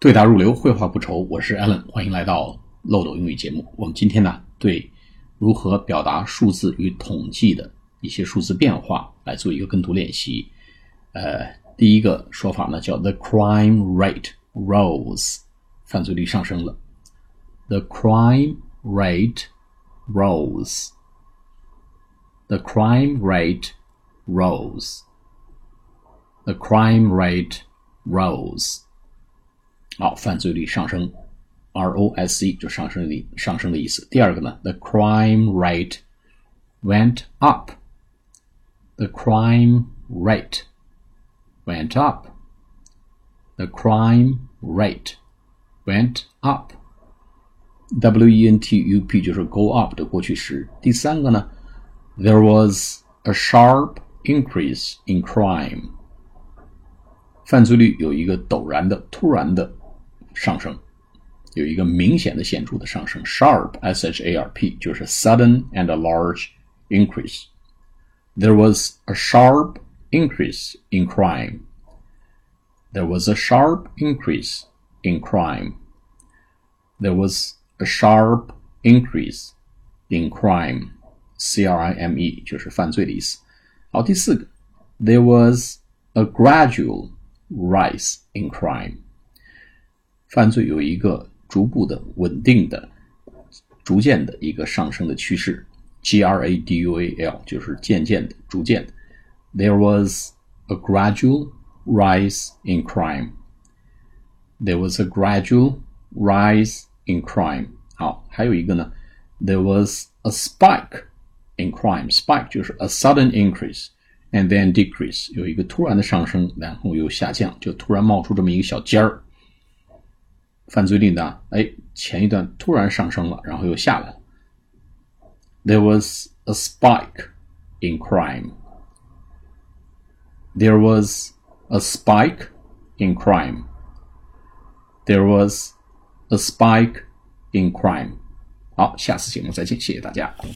对答入流，绘画不愁。我是 Allen，欢迎来到漏斗英语节目。我们今天呢，对如何表达数字与统计的一些数字变化来做一个跟读练习。呃，第一个说法呢叫 The crime rate rose，犯罪率上升了。The crime rate rose. The crime rate rose. The crime rate rose. 好，犯罪率上升，R O S E 就上升的上升的意思。第二个呢，the crime rate went up。The crime rate went up. The crime rate went up. W E N T U P 就是 go up 的过去时。第三个呢，there was a sharp increase in crime。犯罪率有一个陡然的、突然的 上升，有一个明显的、显着的上升。Sharp, S-H-A-R-P，就是 sudden and a large increase. There was a sharp increase in crime. There was a sharp increase in crime. There was a sharp increase in crime. C-R-I-M-E 就是犯罪的意思。好，第四个，There was a gradual rise in crime. 犯罪有一个逐步的、稳定的、逐渐的一个上升的趋势。G R A D U A L 就是渐渐的、逐渐的。There was a gradual rise in crime. There was a gradual rise in crime. 好，还有一个呢，There was a spike in crime. Spike 就是 a sudden increase and then decrease，有一个突然的上升，然后又下降，就突然冒出这么一个小尖儿。犯罪率呢？哎，前一段突然上升了，然后又下来了。There was a spike in crime. There was a spike in crime. There was a spike in crime. 好，下次节目再见，谢谢大家。